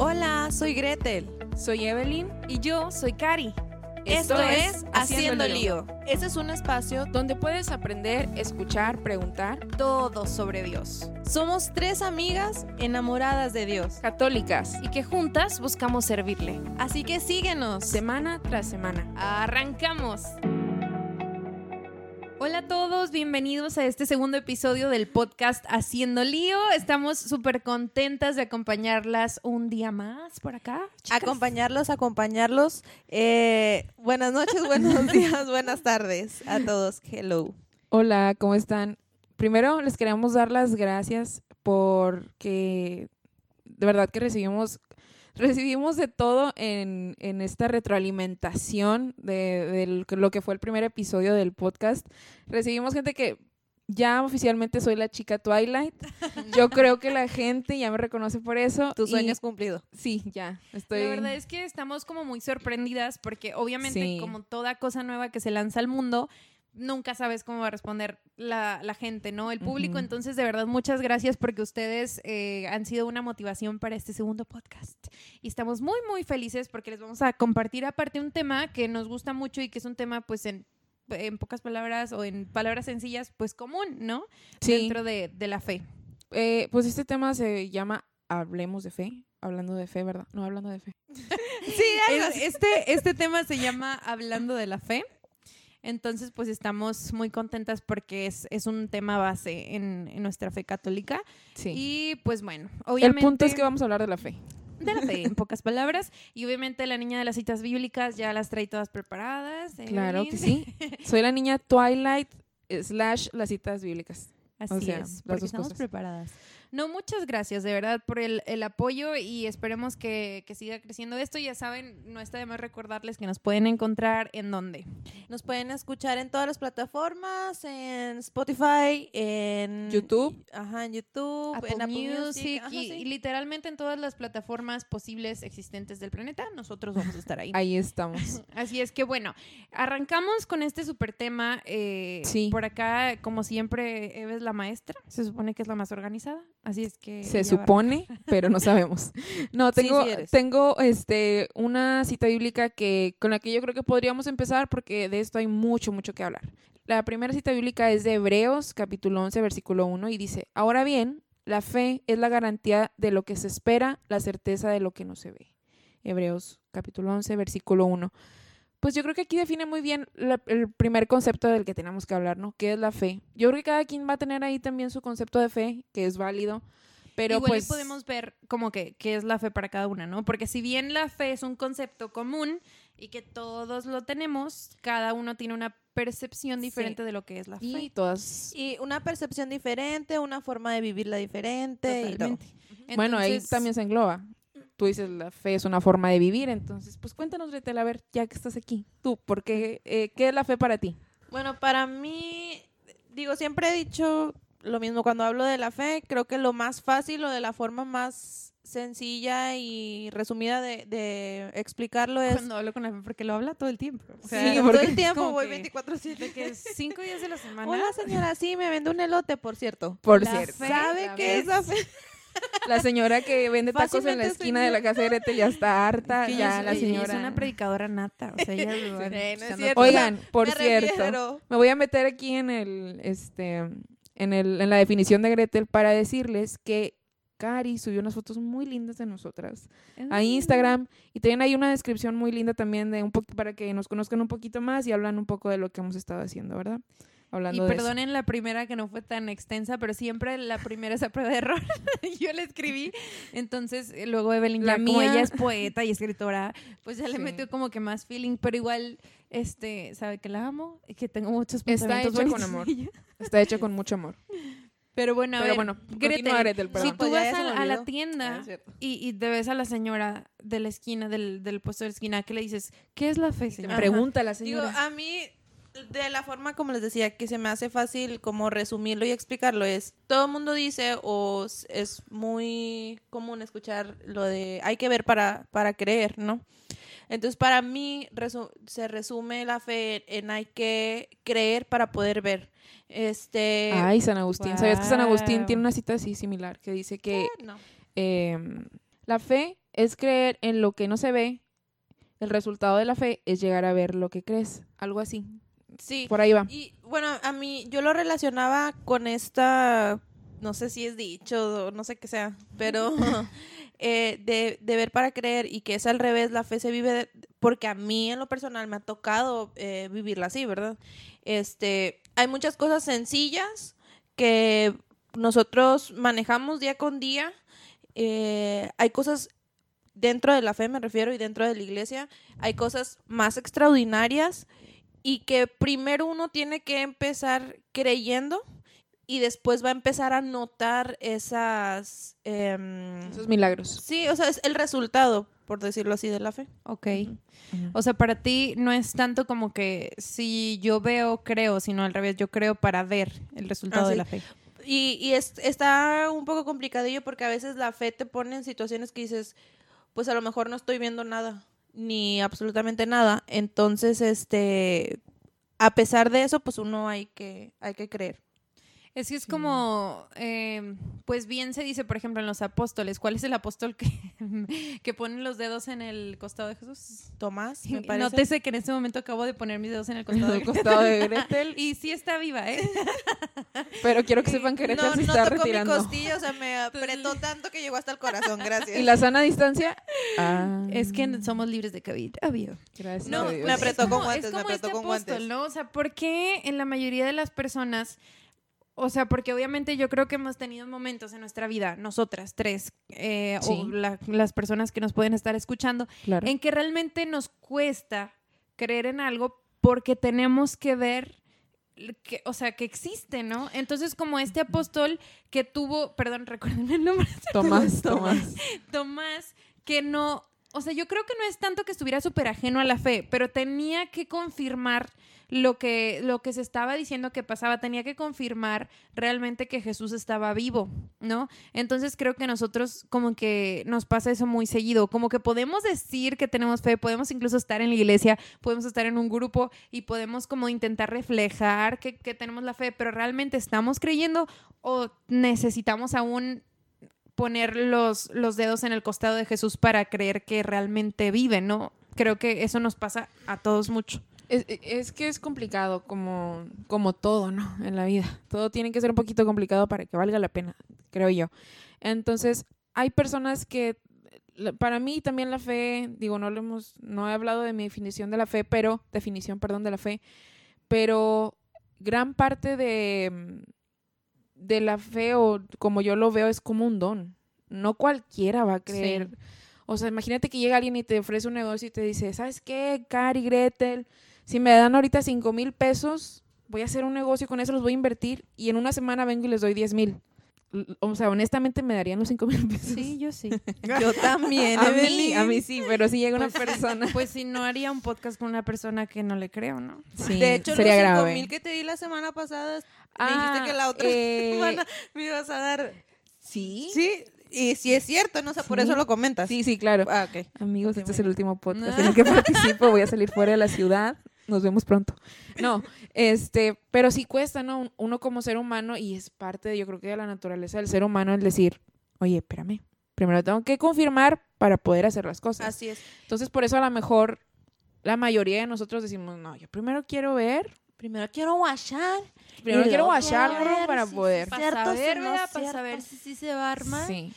Hola, soy Gretel. Soy Evelyn y yo soy Cari. Esto, es Haciendo Lío. Este es un espacio donde puedes aprender, escuchar, preguntar todo sobre Dios. Somos tres amigas enamoradas de Dios, católicas y que juntas buscamos servirle. Así que síguenos semana tras semana. Arrancamos. Hola a todos, bienvenidos a este segundo episodio del podcast Haciendo Lío. Estamos súper contentas de acompañarlas un día más por acá. Acompañarlos, acompañarlos. Eh, buenas noches, buenos días, buenas tardes a todos. Hello. Hola, ¿cómo están? Primero les queremos dar las gracias porque de verdad que recibimos recibimos de todo en, esta retroalimentación de, lo que fue el primer episodio del podcast. Recibimos gente que ya oficialmente soy la chica Twilight. Yo creo que la gente ya me reconoce por eso. Tu sueño es cumplido. Sí, ya. Estoy... La verdad es que estamos como muy sorprendidas porque obviamente como toda cosa nueva que se lanza al mundo, nunca sabes cómo va a responder la, gente, ¿no? El público. Entonces, de verdad, muchas gracias porque ustedes eh, han sido una motivación para este segundo podcast. Y estamos muy, muy felices porque les vamos a compartir aparte un tema que nos gusta mucho y que es un tema, pues, en, pocas palabras o en palabras sencillas, pues común, ¿no? Sí. Dentro de, la fe. Eh, pues este tema se llama Hablemos de fe. Hablando de fe, ¿verdad? No, hablando de fe. sí, este, este tema se llama Hablando de la fe. Entonces, pues estamos muy contentas porque es, es un tema base en, nuestra fe católica. Sí. Y pues bueno, obviamente... El punto es que vamos a hablar de la fe. De la fe, en pocas palabras. Y obviamente la niña de las citas bíblicas ya las trae todas preparadas. Claro que sí. Soy la niña Twilight slash las citas bíblicas. Así es, porque estamos preparadas. No, muchas gracias de verdad por el, apoyo y esperemos que, siga creciendo esto. Ya saben, no está de más recordarles que nos pueden encontrar en dónde. Nos pueden escuchar en todas las plataformas, en Spotify, en YouTube, ajá, en YouTube, en Apple Music, y, literalmente en todas las plataformas posibles existentes del planeta. Nosotros vamos a estar ahí. ahí estamos. Así es que bueno, arrancamos con este super tema. Eh, sí. Por acá, como siempre, Eve es la maestra. Se supone que es la más organizada. Así es que. Se supone, pero no sabemos. No, tengo, tengo este, una cita bíblica que, con la que yo creo que podríamos empezar porque de esto hay mucho, mucho que hablar. La primera cita bíblica es de Hebreos, capítulo 11, versículo 1, y dice: Ahora bien, la fe es la garantía de lo que se espera, la certeza de lo que no se ve. Hebreos, capítulo 11, versículo 1. Pues yo creo que aquí define muy bien el primer concepto del que tenemos que hablar, ¿no? ¿Qué es la fe? Yo creo que cada quien va a tener ahí también su concepto de fe, que es válido. Pero Igual pues podemos ver como que qué es la fe para cada una, ¿no? Porque si bien la fe es un concepto común y que todos lo tenemos, cada uno tiene una percepción diferente de lo que es la fe. Y todas. Y una percepción diferente, una forma de vivirla diferente. bueno, ahí también se engloba tú dices la fe es una forma de vivir, entonces pues cuéntanos, Retel, a ver, ya que estás aquí, tú, ¿por qué, eh, qué es la fe para ti? Bueno, para mí, digo, siempre he dicho lo mismo cuando hablo de la fe, creo que lo más fácil o de la forma más sencilla y resumida de, explicarlo es... Cuando hablo con la fe, porque lo habla todo el tiempo. sí, todo el tiempo voy 24-7. que cinco días de la semana. Hola señora, sí, me vende un elote, por cierto. Por cierto. ¿Sabe qué es la fe? La señora que vende tacos en la esquina de la casa de Grete ya está harta. ya la señora. Es una predicadora nata. O sea, ella Oigan, por cierto, me voy a meter aquí en el, este, en el, en la definición de Gretel para decirles que Cari subió unas fotos muy lindas de nosotras a. Instagram y tienen ahí una descripción muy linda también de un para que nos conozcan un poquito más y hablan un poco de lo que hemos estado haciendo, ¿verdad? Y perdonen la primera que no fue tan extensa, pero siempre la primera es a prueba de error. Yo la escribí. Entonces, eh, luego Evelyn, la como ella es poeta y escritora, pues ya le metió como que más feeling, pero igual, este, sabe que la amo y que tengo muchos pensamientos Está hecho con amor. Está hecho con mucho amor. Pero bueno, a Pero bueno, Gretel, si tú vas a, la tienda ah, y, y, te ves a la señora de la esquina, del, del puesto de la esquina, ¿qué le dices? ¿Qué es la fe, Pregunta a la señora. Digo, a mí de la forma como les decía, que se me hace fácil como resumirlo y explicarlo es, todo el mundo dice o es muy común escuchar lo de hay que ver para, para creer, ¿no? Entonces para mí se resume la fe en hay que creer para poder ver. Este... Ay, San Agustín. ¿Sabías que San Agustín tiene una cita así similar que dice que em, la fe es creer en lo que no se ve. El resultado de la fe es llegar a ver lo que crees. Algo así. Sí. Por ahí va. Y bueno, a mí yo lo relacionaba con esta, no sé si es dicho no sé qué sea, pero eh, de, de, ver para creer y que es al revés, la fe se vive porque a mí en lo personal me ha tocado eh, vivirla así, ¿verdad? Este, hay muchas cosas sencillas que nosotros manejamos día con día. Eh, hay cosas dentro de la fe, me refiero, y dentro de la iglesia, hay cosas más extraordinarias y que primero uno tiene que empezar creyendo y después va a empezar a notar esas... Em, Esos milagros. Sí, o sea, es el resultado, por decirlo así, de la fe. Ok. O sea, para ti no es tanto como que si yo veo, creo, sino al revés, yo creo para ver el resultado ah, de la fe. Y, y es, está un poco complicadillo porque a veces la fe te pone en situaciones que dices, pues a lo mejor no estoy viendo nada, ni absolutamente nada. Entonces, este, a pesar de eso, pues uno hay que, hay que creer. Es que es como, em, pues bien se dice, por ejemplo, en los apóstoles, ¿cuál es el apóstol que, que pone los dedos en el costado de Jesús? Tomás, me parece. Nótese que en este momento acabo de poner mis dedos en el costado, de, costado de Gretel. y sí está viva, ¿eh? Pero quiero que sepan que Gretel no, se está no tocó retirando. mi costilla, o sea, me apretó tanto que llegó hasta el corazón, gracias. ¿Y la sana distancia? Ah. Es que somos libres de COVID, obvio. Gracias No, me apretó con guantes, me apretó este con guantes. ¿no? O sea, ¿por qué en la mayoría de las personas o sea, porque obviamente yo creo que hemos tenido momentos en nuestra vida, nosotras tres, eh, o las personas que nos pueden estar escuchando, en que realmente nos cuesta creer en algo porque tenemos que ver que, o sea, que existe, ¿no? Entonces, como este apóstol que tuvo, perdón, recuerden el nombre. Tomás, Tomás. Tomás, que no, o sea, yo creo que no es tanto que estuviera súper ajeno a la fe, pero tenía que confirmar lo que, lo que se estaba diciendo que pasaba, tenía que confirmar realmente que Jesús estaba vivo, ¿no? Entonces creo que nosotros como que nos pasa eso muy seguido, como que podemos decir que tenemos fe, podemos incluso estar en la iglesia, podemos estar en un grupo y podemos como intentar reflejar que, que tenemos la fe, pero realmente estamos creyendo o necesitamos aún poner los, los dedos en el costado de Jesús para creer que realmente vive, ¿no? Creo que eso nos pasa a todos mucho. Es, que es complicado como, como todo, ¿no? En la vida. Todo tiene que ser un poquito complicado para que valga la pena, creo yo. Entonces, hay personas que, para mí también la fe, digo, no lo hemos, no he hablado de mi definición de la fe, pero, definición, perdón, de la fe, pero gran parte de, de la fe, o como yo lo veo, es como un don. No cualquiera va a creer. O sea, imagínate que llega alguien y te ofrece un negocio y te dice, ¿sabes qué, Cari, Gretel? si me dan ahorita 5 mil pesos, voy a hacer un negocio con eso, los voy a invertir y en una semana vengo y les doy 10 mil. O sea, honestamente me darían los 5 mil pesos. Sí, yo sí. yo también. a mí, a mí sí, pero si llega una pues, persona. Pues si no haría un podcast con una persona que no le creo, ¿no? Sí, de hecho, sería los 5 mil que te di la semana pasada, me dijiste que la otra eh, semana me ibas a dar. Sí. Sí, y si es cierto, no sé, por eso lo comentas. Sí, sí, claro. Ah, ok. Amigos, este es el último podcast en el que participo. Voy a salir fuera de la ciudad nos vemos pronto. No, este, pero sí cuesta, ¿no? Uno como ser humano, y es parte, de, yo creo que de la naturaleza del ser humano, el decir, oye, espérame, primero tengo que confirmar para poder hacer las cosas. Así es. Entonces, por eso a lo mejor la mayoría de nosotros decimos, no, yo primero quiero ver. Primero quiero guachar. Primero quiero guachar para poder. Para saber, para saber si sí se va a armar. Sí.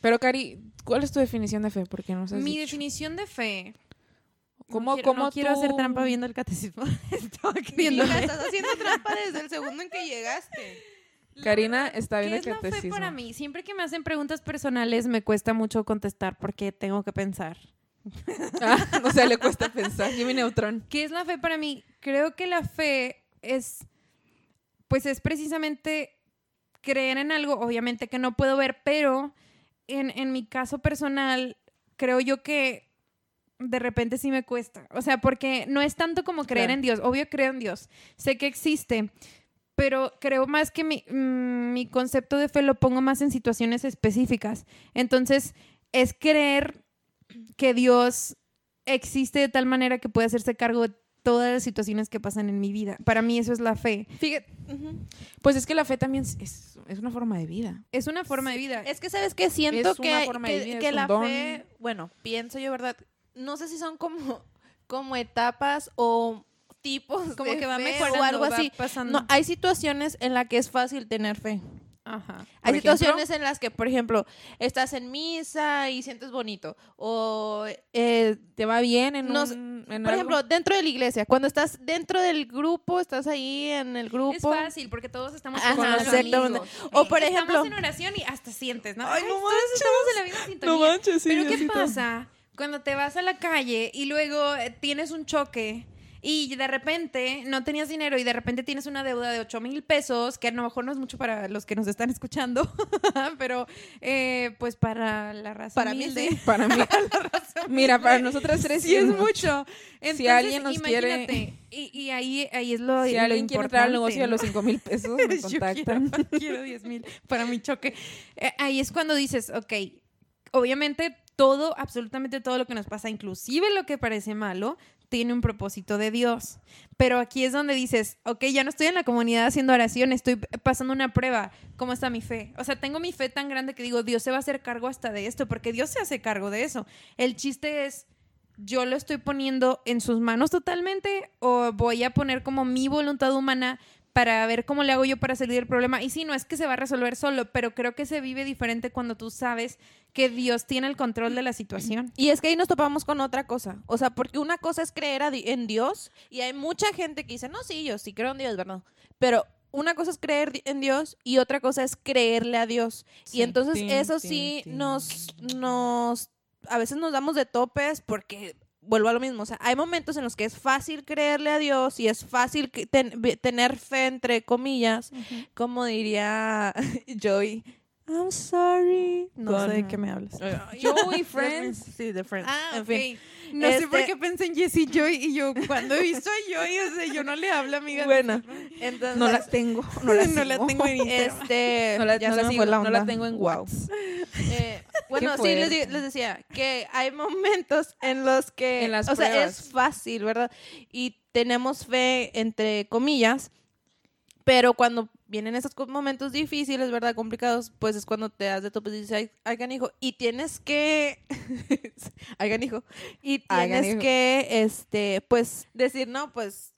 Pero, Cari, ¿cuál es tu definición de fe? Porque no sé. Mi definición de fe ¿Cómo, no quiero, quiero hacer trampa viendo el catecismo. Estaba viendo. estás haciendo trampa desde el segundo en que llegaste. Karina está viendo el catecismo. ¿Qué es la fe para mí? Siempre que me hacen preguntas personales me cuesta mucho contestar porque tengo que pensar. Ah, o sea, le cuesta pensar. Yo mi neutrón. ¿Qué es la fe para mí? Creo que la fe es, pues es precisamente creer en algo, obviamente que no puedo ver, pero en, en mi caso personal, creo yo que de repente sí me cuesta. O sea, porque no es tanto como creer en Dios. Obvio creo en Dios. Sé que existe. Pero creo más que mi, mm, mi concepto de fe lo pongo más en situaciones específicas. Entonces, es creer que Dios existe de tal manera que puede hacerse cargo todas las situaciones que pasan en mi vida. Para mí eso es la fe. Fíjate, pues es que la fe también es, una forma de vida. Es una forma de vida. Es que sabes que siento que, que, la fe, bueno, pienso yo, ¿verdad? No sé si son como, como etapas o tipos como que va mejorando o algo así. No, hay situaciones en las que es fácil tener fe. Ajá. Hay situaciones en las que, por ejemplo, estás en misa y sientes bonito. O eh, te va bien en, un, Por ejemplo, dentro de la iglesia. Cuando estás dentro del grupo, estás ahí en el grupo. Es fácil porque todos estamos con los amigos. O por ejemplo. Estamos en oración y hasta sientes, ¿no? Ay, no manches. Todos estamos en la misma sintonía. No manches, sí, Pero ¿qué pasa cuando te vas a la calle y luego eh, tienes un choque? Y de repente no tenías dinero y de repente tienes una deuda de 8 mil pesos, que a lo mejor no es mucho para los que nos están escuchando, pero eh, pues para la raza Para mí Para mí. Mira, para nosotras tres sí, es mucho. si alguien nos quiere... Y, ahí, ahí es lo Si alguien quiere entrar al negocio de los 5 mil pesos, me contactan. quiero, quiero 10 mil para mi choque. Eh, ahí es cuando dices, ok, obviamente todo, absolutamente todo lo que nos pasa, inclusive lo que parece malo, tiene un propósito de Dios. Pero aquí es donde dices, ok, ya no estoy en la comunidad haciendo oración, estoy pasando una prueba. ¿Cómo está mi fe? O sea, tengo mi fe tan grande que digo, Dios se va a hacer cargo hasta de esto, porque Dios se hace cargo de eso. El chiste es, yo lo estoy poniendo en sus manos totalmente o voy a poner como mi voluntad humana para ver cómo le hago yo para salir del problema. Y sí, no es que se va a resolver solo, pero creo que se vive diferente cuando tú sabes que Dios tiene el control de la situación. Y es que ahí nos topamos con otra cosa. O sea, porque una cosa es creer en Dios y hay mucha gente que dice, no, sí, yo sí creo en Dios, ¿verdad? Pero una cosa es creer en Dios y otra cosa es creerle a Dios. y entonces eso sí nos, nos, a veces nos damos de topes porque vuelvo a lo mismo, o sea, hay momentos en los que es fácil creerle a Dios y es fácil tener fe, entre comillas, como diría Joey. I'm sorry. No sé de qué me hablas. Joey Friends. Sí, de Friends. Ah, en fin. No sé por este qué pensé en Jessie Joy y yo cuando he visto a Joy, o sea, yo no le hablo, amiga. Bueno, entonces no la tengo, no la, no la tengo en Instagram. Este, no la, ya no, la, sigo, no la tengo en wow. Eh, bueno, sí les, les, decía que hay momentos en los que, en las o sea, es fácil, ¿verdad? Y tenemos fe entre comillas, pero cuando vienen esos momentos difíciles, ¿verdad? Complicados, pues es cuando te das de tope y dices, ay, hijo, y tienes que, ay, hijo, y tienes que, este, pues, decir, no, pues,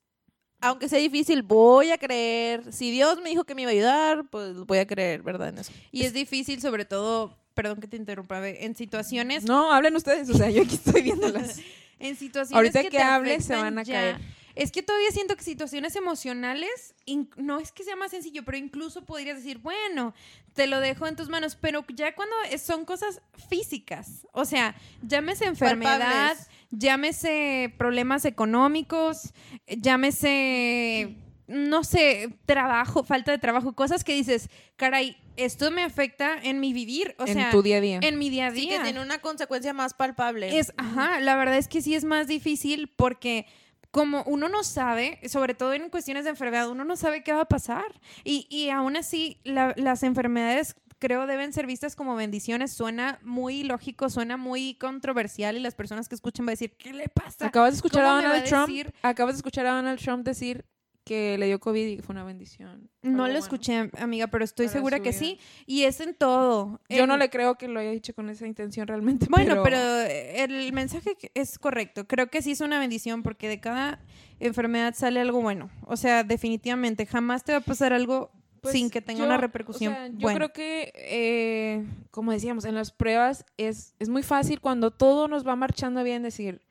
aunque sea difícil, voy a creer, si Dios me dijo que me iba a ayudar, pues voy a creer, ¿verdad? En eso. Y es difícil, sobre todo, perdón que te interrumpa, en situaciones... No, hablen ustedes, o sea, yo aquí estoy viéndolas. en situaciones Ahorita que, que se van a caer es que todavía siento que situaciones emocionales, no es que sea más sencillo, pero incluso podrías decir, bueno, te lo dejo en tus manos, pero ya cuando son cosas físicas, o sea, llámese enfermedad, llámese problemas económicos, llámese no sé, trabajo, falta de trabajo, cosas que dices, caray, esto me afecta en mi vivir, o sea, en tu día a día. En mi día a día. Sí, que tiene una consecuencia más palpable. Es, ajá, la verdad es que sí es más difícil porque como uno no sabe, sobre todo en cuestiones de enfermedad, uno no sabe qué va a pasar. Y, y aún así, las enfermedades creo deben ser vistas como bendiciones. Suena muy lógico, suena muy controversial y las personas que escuchen van a decir, ¿qué le pasa? Acabas de escuchar a Donald Trump. Acabas de escuchar a Donald Trump decir que le dio COVID y que fue una bendición. No lo escuché, amiga, pero estoy segura que sí. Y es en todo. Yo no le creo que lo haya dicho con esa intención realmente. Bueno, pero... el mensaje es correcto. Creo que sí es una bendición porque de cada enfermedad sale algo bueno. O sea, definitivamente, jamás te va a pasar algo pues sin que tenga una repercusión. yo creo que, eh, como decíamos, en las pruebas es, es muy fácil cuando todo nos va marchando bien decir,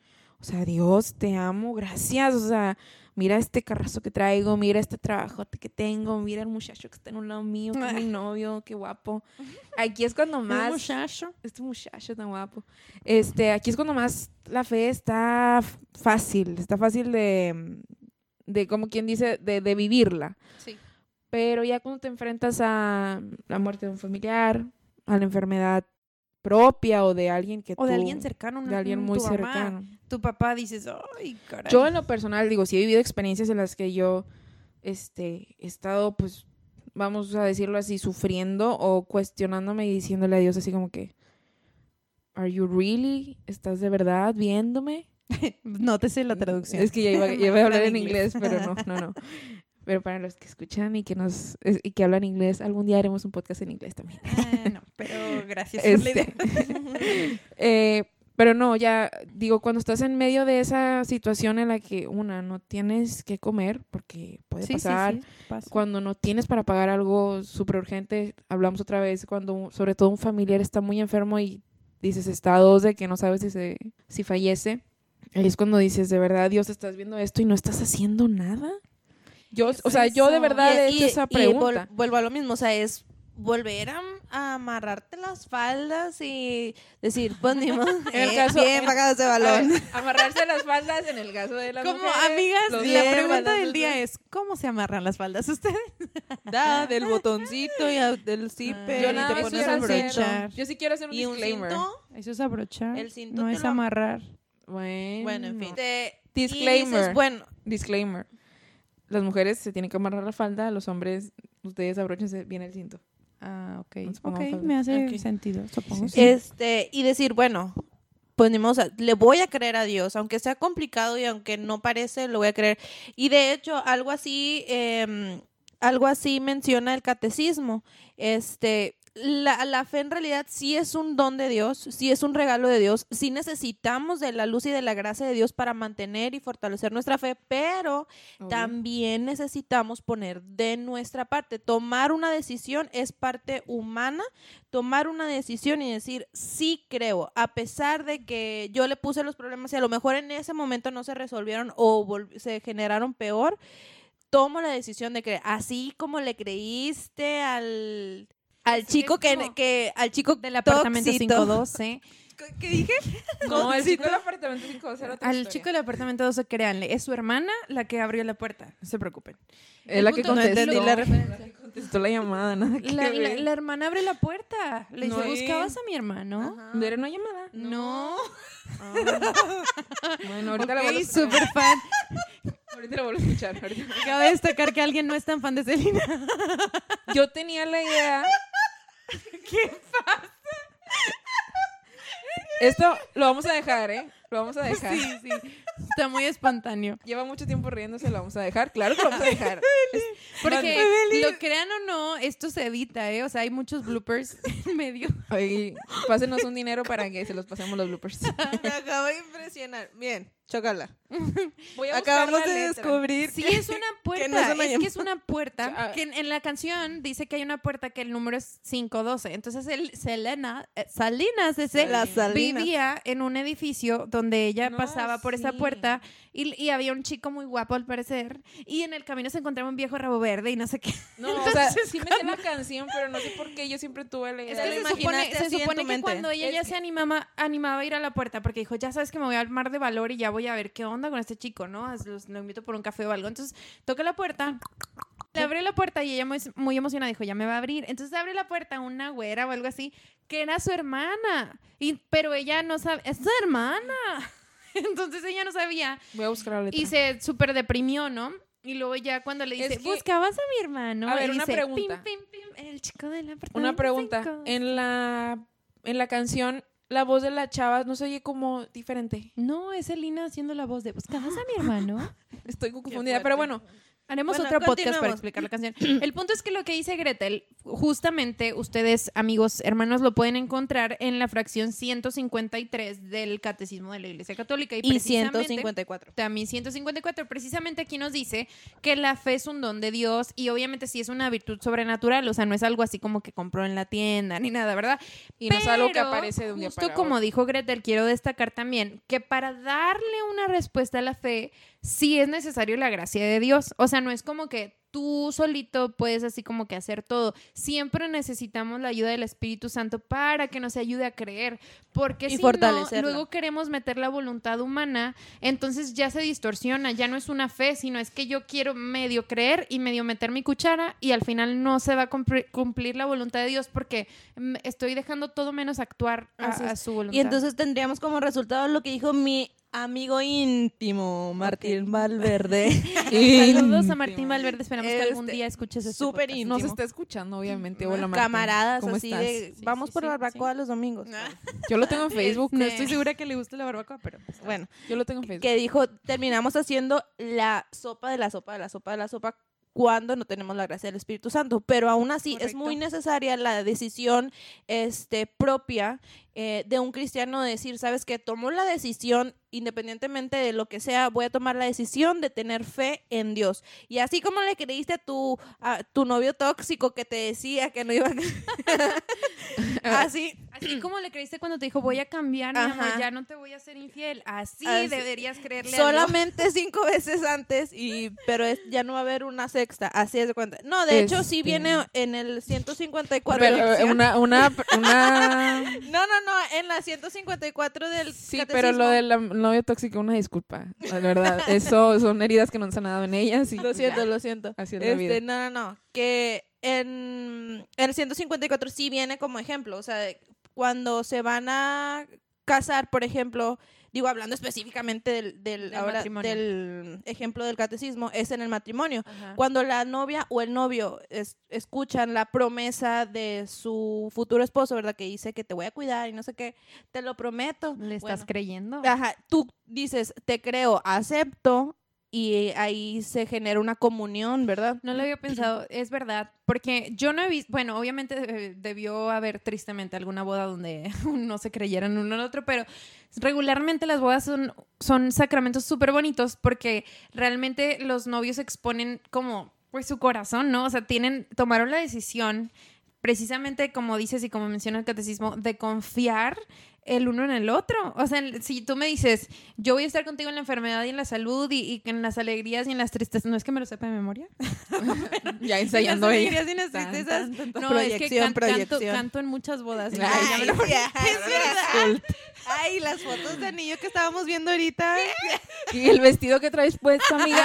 o sea, Dios, te amo, gracias. O sea, mira este carrazo que traigo, mira este trabajo que tengo, mira el muchacho que está en un lado mío, que es mi novio, qué guapo. Aquí es cuando más... muchacho? Este muchacho tan guapo. Este, aquí es cuando más la fe está fácil, está fácil de, de como quien dice, de, de vivirla. Sí. Pero ya cuando te enfrentas a la muerte de un familiar, a la enfermedad propia o de alguien que o de alguien cercano de alguien muy cercano. Tu papá dices ay caray yo en lo personal digo sí he vivido experiencias en las que yo este he estado pues vamos a decirlo así sufriendo o cuestionándome y diciéndole a Dios así como que are you really estás de verdad viéndome Nótese la traducción. Es que ya iba, a hablar en inglés, pero no, no, no. Pero para los que escuchan y que nos y que hablan inglés, algún día haremos un podcast en inglés también. Ah, no, pero gracias este, eh, pero no, ya digo, cuando estás en medio de esa situación en la que una no tienes que comer, porque puede pasar, cuando no tienes para pagar algo súper urgente, hablamos otra vez, cuando sobre todo un familiar está muy enfermo y dices está a dos de que no sabes si, se, si fallece, es cuando dices, de verdad, Dios, estás viendo esto y no estás haciendo nada. Yo, o sea, yo de verdad he hecho esa pregunta. vuelvo a lo mismo, o sea, es volver a, amarrarte las faldas y decir, pues ni en el caso, bien pagado ese balón. amarrarse las faldas en el caso de las Como amigas, la pregunta del día es, ¿cómo se amarran las faldas ustedes? Da, del botoncito y del zipper yo nada te pones a abrochar. Yo sí quiero hacer un ¿Y disclaimer. Un cinto? Eso es abrochar, el cinto no es amarrar. Bueno, bueno en fin. disclaimer. bueno, disclaimer las mujeres se tienen que amarrar la falda, los hombres, ustedes abrochense bien el cinto. Ah, ok. Ok, me hace sentido, supongo. Este, y decir, bueno, pues ni modo, le voy a creer a Dios, aunque sea complicado y aunque no parece, lo voy a creer. Y de hecho, algo así, eh, algo así menciona el catecismo. Este, la, la, fe en realidad sí es un don de Dios, sí es un regalo de Dios, sí necesitamos de la luz y de la gracia de Dios para mantener y fortalecer nuestra fe, pero también necesitamos poner de nuestra parte. Tomar una decisión es parte humana, tomar una decisión y decir, sí creo, a pesar de que yo le puse los problemas y a lo mejor en ese momento no se resolvieron o se generaron peor tomo la decisión de creer, así como le creíste al al chico que, que, al chico del apartamento 512. ¿Qué dije? No, el chico del apartamento 512. Al chico del apartamento 12, créanle, es su hermana la que abrió la puerta. No se preocupen. Es la que contestó. No la contestó la llamada, nada la, la, hermana abre la puerta. Le dice, ¿buscabas a mi hermano? ¿No era una llamada? No. Ah. Bueno, ahorita la voy a super fan. Ahorita la voy a escuchar. Acabo de destacar que alguien no es tan fan de Selena. Yo tenía la idea ¿Qué pasa? Esto lo vamos a dejar, ¿eh? Lo vamos a dejar. Sí, sí. Está muy espontáneo. Lleva mucho tiempo riéndose, lo vamos a dejar. Claro que lo vamos a dejar. Porque, lo crean o no, esto se edita, ¿eh? O sea, hay muchos bloopers en medio. Ay, pásenos un dinero para que se los pasemos los bloopers. Me acabo de impresionar. Bien. Chócala. Acabamos de descubrir. Sí, es una puerta. es, que es una puerta. Ah. Que en, la canción dice que hay una puerta que el número es 512. Entonces, el, Selena, eh, Salinas ese, vivía en un edificio donde ella pasaba por esa puerta y, había un chico muy guapo al parecer. Y en el camino se encontraba un viejo rabo verde y no sé qué. No, o sea, sí me sé la canción, pero no sé por qué yo siempre tuve la idea. Es que se supone, se supone que cuando ella ya se animaba, animaba a ir a la puerta porque dijo, ya sabes que me voy a armar de valor y ya voy voy a ver qué onda con este chico, ¿no? Lo invito por un café o algo. Entonces, toca la puerta. Le abrió la puerta y ella muy, muy emocionada dijo, ya me va a abrir. Entonces abre la puerta una güera o algo así, que era su hermana. Y, pero ella no sabe, es su hermana. Entonces ella no sabía. Voy a buscar la letra. Y se súper deprimió, ¿no? Y luego ya cuando le dice, buscabas a mi hermano. A ver, una pregunta. el chico de la Una pregunta. En la, en la canción la voz de la chava no se oye como diferente. No, es Elina haciendo la voz de ¿buscabas a mi hermano? Estoy confundida, pero bueno, Haremos otro podcast para explicar la canción. El punto es que lo que dice Gretel, justamente ustedes, amigos, hermanos, lo pueden encontrar en la fracción 153 del Catecismo de la Iglesia Católica. Y, y 154. También 154. Precisamente aquí nos dice que la fe es un don de Dios y obviamente sí es una virtud sobrenatural, o sea, no es algo así como que compró en la tienda ni nada, ¿verdad? Y no es algo que aparece de un día para como dijo Gretel, quiero destacar también que para darle una respuesta a la fe, sí es necesario la gracia de Dios. O sea, no es como que tú solito puedes así como que hacer todo. Siempre necesitamos la ayuda del Espíritu Santo para que nos ayude a creer, porque si no, luego queremos meter la voluntad humana, entonces ya se distorsiona, ya no es una fe, sino es que yo quiero medio creer y medio meter mi cuchara y al final no se va a cumplir, la voluntad de Dios porque estoy dejando todo menos actuar a su voluntad. Y entonces tendríamos como resultado lo que dijo mi amigo íntimo, Martín Valverde. Saludos a Martín Valverde, esperamos que algún este, día escuches este súper íntimo. Nos está escuchando, obviamente. Hola, Camaradas, así de, vamos por barbacoa los domingos. Yo lo tengo en Facebook. No estoy segura que le guste la barbacoa, pero pues, bueno. Yo lo tengo en Facebook. Que dijo, terminamos haciendo la sopa de la sopa de la sopa de la sopa cuando no tenemos la gracia del Espíritu Santo. Pero aún así es muy necesaria la decisión este, propia eh, de un cristiano decir, sabes que tomó la decisión, independientemente de lo que sea, voy a tomar la decisión de tener fe en Dios. Y así como le creíste a tu, a tu novio tóxico que te decía que no iba a... así. Así como le creíste cuando te dijo, voy a cambiar, ya no te voy a ser infiel. Así, deberías creerle Solamente cinco veces antes, y pero ya no va a haber una sexta. Así es de cuenta. No, de hecho, sí este viene en el 154. Pero, una, una, una... no, no, no, en la 154 del Sí, pero lo del novio tóxico, una disculpa, la verdad. Eso son heridas que no han sanado en ellas. Y lo siento, lo siento. Así es este, No, no, no. Que en, en el 154 sí viene como ejemplo. O sea, cuando se van a casar, por ejemplo, digo, hablando específicamente del, del, del ejemplo del catecismo, es en el matrimonio. Cuando la novia o el novio escuchan la promesa de su futuro esposo, ¿verdad? Que dice que te voy a cuidar y no sé qué, te lo prometo. ¿Le estás creyendo? Ajá, tú dices, te creo, acepto, y ahí se genera una comunión, ¿verdad? No lo había pensado, es verdad, porque yo no he visto, bueno, obviamente debió haber tristemente alguna boda donde no se creyeran uno al otro, pero regularmente las bodas son, son sacramentos súper bonitos porque realmente los novios exponen como pues su corazón, ¿no? O sea, tienen, tomaron la decisión precisamente como dices y como menciona el catecismo, de confiar el uno en el otro. O sea, si tú me dices, yo voy a estar contigo en la enfermedad y en la salud y, en las alegrías y en las tristezas, ¿no es que me lo sepa de memoria? ya ensayando ahí. En las alegrías y en las tristezas. no, es que canto, canto, en muchas bodas. es verdad. Ay, las fotos de anillo que estábamos viendo ahorita. y el vestido que traes puesto, amiga.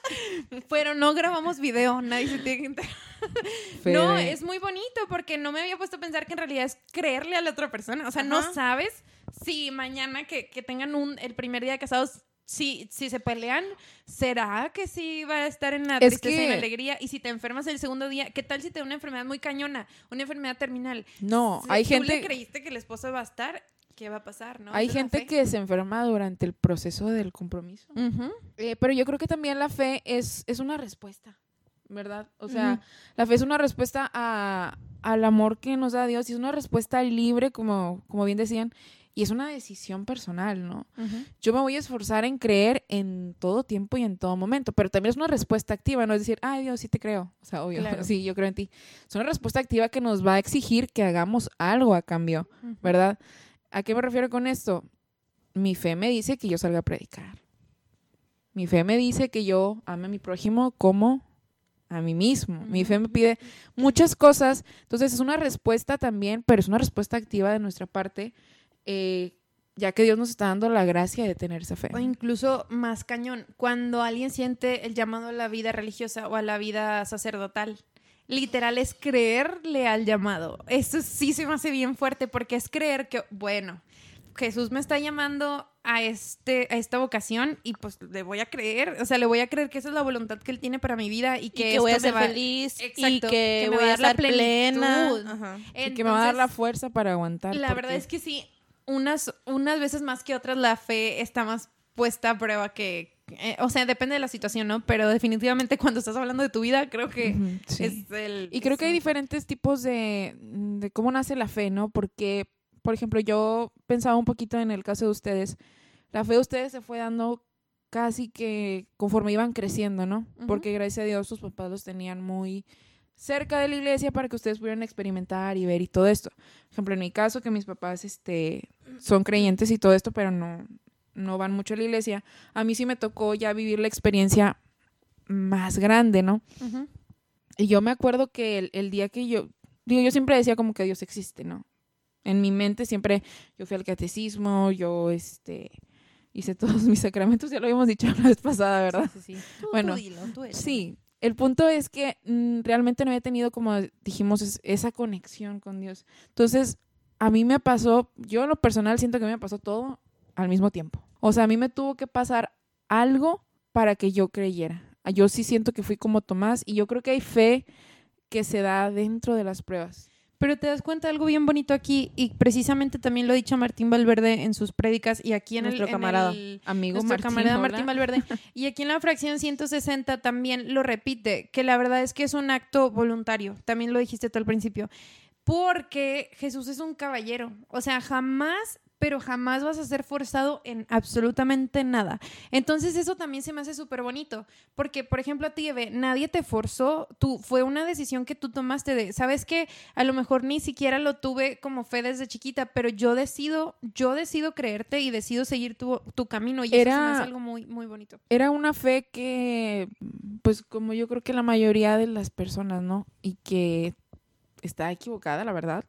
Pero no grabamos video, nadie se tiene que enterar. No, es muy bonito porque no me había puesto a pensar que en realidad es creerle a la otra persona. O sea, no sabes si mañana que, tengan un, el primer día de casados si, si se pelean, ¿será que sí va a estar en la tristeza y en la alegría? Y si te enfermas el segundo día, ¿qué tal si te da una enfermedad muy cañona? Una enfermedad terminal. No, hay gente... ¿Tú le creíste que el esposo va a estar? ¿Qué va a pasar? ¿no? Hay gente que se enferma durante el proceso del compromiso. Eh, pero yo creo que también la fe es, es una respuesta. ¿Verdad? O sea, la fe es una respuesta a, al amor que nos da Dios y es una respuesta libre, como, como bien decían, y es una decisión personal, ¿no? Yo me voy a esforzar en creer en todo tiempo y en todo momento, pero también es una respuesta activa, no es decir, ay Dios, sí te creo, o sea, obvio, sí, yo creo en ti. Es una respuesta activa que nos va a exigir que hagamos algo a cambio, ¿verdad? ¿A qué me refiero con esto? Mi fe me dice que yo salga a predicar. Mi fe me dice que yo ame a mi prójimo como a mí mismo. Mi fe me pide muchas cosas. Entonces es una respuesta también, pero es una respuesta activa de nuestra parte, eh, ya que Dios nos está dando la gracia de tener esa fe. O incluso más cañón, cuando alguien siente el llamado a la vida religiosa o a la vida sacerdotal. Literal es creerle al llamado. Eso sí se me hace bien fuerte porque es creer que, bueno, Jesús me está llamando a, este, a esta vocación y pues le voy a creer, o sea, le voy a creer que esa es la voluntad que él tiene para mi vida y que, voy a ser feliz y que, me voy a dar la plena y que me va a dar la fuerza para aguantar. La verdad es que sí, unas, unas veces más que otras la fe está más puesta a prueba que, eh, o sea, depende de la situación, ¿no? Pero definitivamente cuando estás hablando de tu vida, creo que es el... Y creo que hay diferentes tipos de, de cómo nace la fe, ¿no? Porque por ejemplo, yo pensaba un poquito en el caso de ustedes. La fe de ustedes se fue dando casi que conforme iban creciendo, ¿no? Porque gracias a Dios sus papás los tenían muy cerca de la iglesia para que ustedes pudieran experimentar y ver y todo esto. Por ejemplo, en mi caso, que mis papás este, son creyentes y todo esto, pero no, no van mucho a la iglesia, a mí sí me tocó ya vivir la experiencia más grande, ¿no? Y yo me acuerdo que el, el, día que yo, digo, yo siempre decía como que Dios existe, ¿no? En mi mente siempre yo fui al catecismo, yo este hice todos mis sacramentos, ya lo habíamos dicho la vez pasada, ¿verdad? Sí, sí, sí. bueno, sí, el punto es que mm, realmente no había tenido, como dijimos, esa conexión con Dios. Entonces, a mí me pasó, yo en lo personal siento que me pasó todo al mismo tiempo. O sea, a mí me tuvo que pasar algo para que yo creyera. Yo sí siento que fui como Tomás y yo creo que hay fe que se da dentro de las pruebas. Pero te das cuenta de algo bien bonito aquí y precisamente también lo ha dicho Martín Valverde en sus prédicas y aquí en nuestro el camarada amigo nuestro Martín, camarada Martín Valverde y aquí en la fracción 160 también lo repite que la verdad es que es un acto voluntario. También lo dijiste tú al principio. Porque Jesús es un caballero. O sea, jamás pero jamás vas a ser forzado en absolutamente nada. Entonces eso también se me hace súper bonito, porque por ejemplo a ti, Eve, nadie te forzó, tú, fue una decisión que tú tomaste de, sabes que a lo mejor ni siquiera lo tuve como fe desde chiquita, pero yo decido, yo decido creerte y decido seguir tu, camino y era, eso es algo muy, muy bonito. Era una fe que, pues como yo creo que la mayoría de las personas, ¿no? Y que está equivocada, la verdad,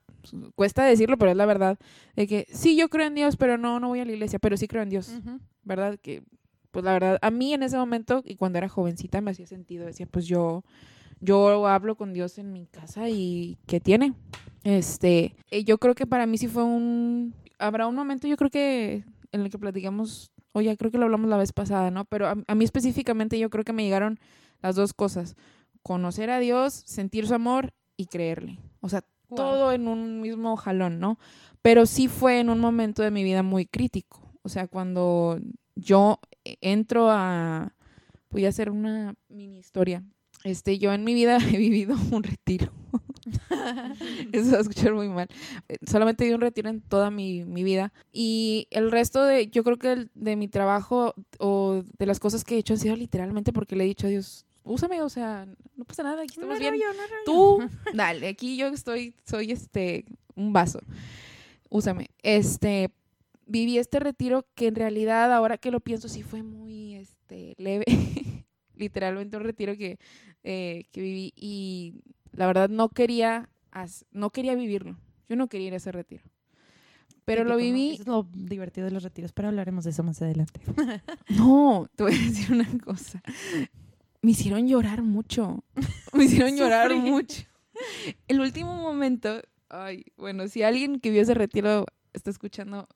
cuesta decirlo, pero es la verdad, de que sí, yo creo en Dios, pero no, no voy a la iglesia, pero sí creo en Dios, ¿verdad? Que, pues la verdad, a mí en ese momento, y cuando era jovencita, me hacía sentido, decía, pues yo, yo hablo con Dios en mi casa y ¿qué tiene? Este, yo creo que para mí sí fue un, habrá un momento, yo creo que en el que platicamos, o ya creo que lo hablamos la vez pasada, ¿no? Pero a, a mí específicamente yo creo que me llegaron las dos cosas, conocer a Dios, sentir su amor y creerle. O sea, todo en un mismo jalón, ¿no? Pero sí fue en un momento de mi vida muy crítico. O sea, cuando yo entro a, voy a hacer una mini historia. Este, yo en mi vida he vivido un retiro. Eso va a escuchar muy mal. Solamente di un retiro en toda mi, mi, vida. Y el resto de, yo creo que de mi trabajo o de las cosas que he hecho han sido literalmente porque le he dicho a Dios, úsame, o sea, no pasa nada, aquí estamos bien. Tú, dale, aquí yo estoy, soy este, un vaso. Úsame. Este, viví este retiro que en realidad, ahora que lo pienso, sí fue muy, este, leve. Literalmente un retiro que, eh, que viví y la verdad no quería, no quería vivirlo. Yo no quería ir a ese retiro. Pero lo viví. Es lo divertido de los retiros, pero hablaremos de eso más adelante. no, te voy a decir una cosa me hicieron llorar mucho. Me hicieron llorar mucho. El último momento, ay, bueno, si alguien que vio ese retiro está escuchando,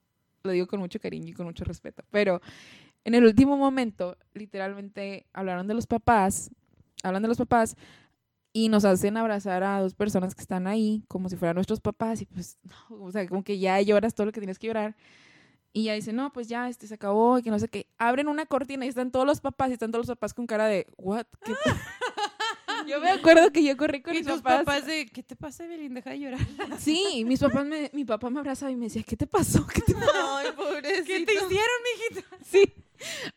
lo digo con mucho cariño y con mucho respeto, pero en el último momento, literalmente hablaron de los papás, hablan de los papás y nos hacen abrazar a dos personas que están ahí como si fueran nuestros papás y pues, no, o sea, como que ya lloras todo lo que tienes que llorar. Y ya dice, no, pues ya, este se acabó y que no sé qué. Abren una cortina y están todos los papás y están todos los papás con cara de, ¿what? yo me acuerdo que yo corrí con mis papás. de, ¿qué te pasa, Evelyn? Deja de llorar. Sí, mis papás me, mi papá me abrazaba y me decía, ¿qué te pasó? ¿Qué te pasó? Ay, pobrecito. ¿Qué te hicieron, mijita? Sí,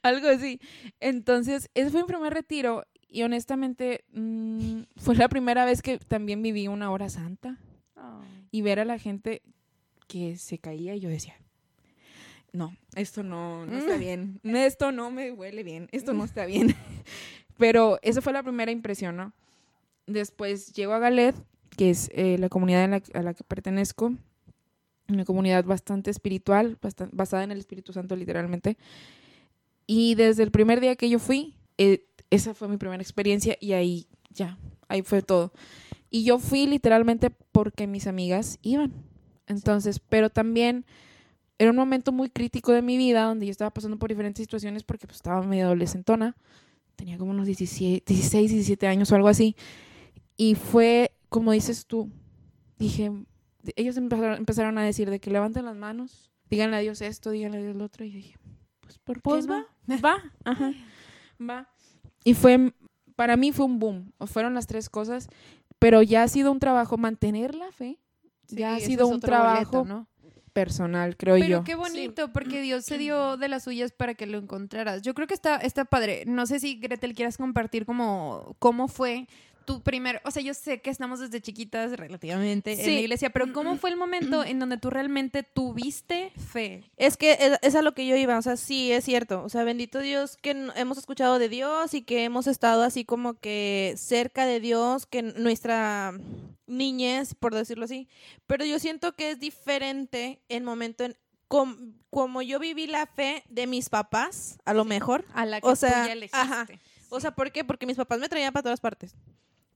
algo así. Entonces, ese fue mi primer retiro y honestamente mm, fue la primera vez que también viví una hora santa. Y ver a la gente que se caía y yo decía, no, esto no, no está mm. bien, esto no me huele bien, esto no está bien. Pero esa fue la primera impresión, ¿no? Después llego a Galet, que es eh, la comunidad a la que pertenezco, una comunidad bastante espiritual, basada en el Espíritu Santo literalmente. Y desde el primer día que yo fui, eh, esa fue mi primera experiencia y ahí ya, ahí fue todo. Y yo fui literalmente porque mis amigas iban. Entonces, pero también era un momento muy crítico de mi vida donde yo estaba pasando por diferentes situaciones porque pues, estaba medio adolescentona. Tenía como unos 16, 17 años o algo así. Y fue, como dices tú, dije, ellos empezaron, a decir de que levanten las manos, díganle a Dios esto, díganle a Dios lo otro. Y dije, pues, ¿por qué? Pues va. Va, ajá, va. Y fue, para mí fue un boom. O fueron las tres cosas, pero ya ha sido un trabajo mantener la fe. ya ha sido un trabajo ¿no? Personal, creo yo. Pero qué bonito, porque Dios se dio de las suyas para que lo encontraras. Yo creo que está, está padre. No sé si Gretel quieras compartir como cómo fue tu primer, o sea, yo sé que estamos desde chiquitas relativamente en la iglesia, pero ¿cómo fue el momento en donde tú realmente tuviste fe? Es que es, a lo que yo iba, o sea, sí, es cierto, o sea, bendito Dios que hemos escuchado de Dios y que hemos estado así como que cerca de Dios, que nuestra niñez, por decirlo así, pero yo siento que es diferente el momento en como yo viví la fe de mis papás, a lo mejor. A la que o sea, tú ya ajá. O sea, ¿por qué? Porque mis papás me traían para todas partes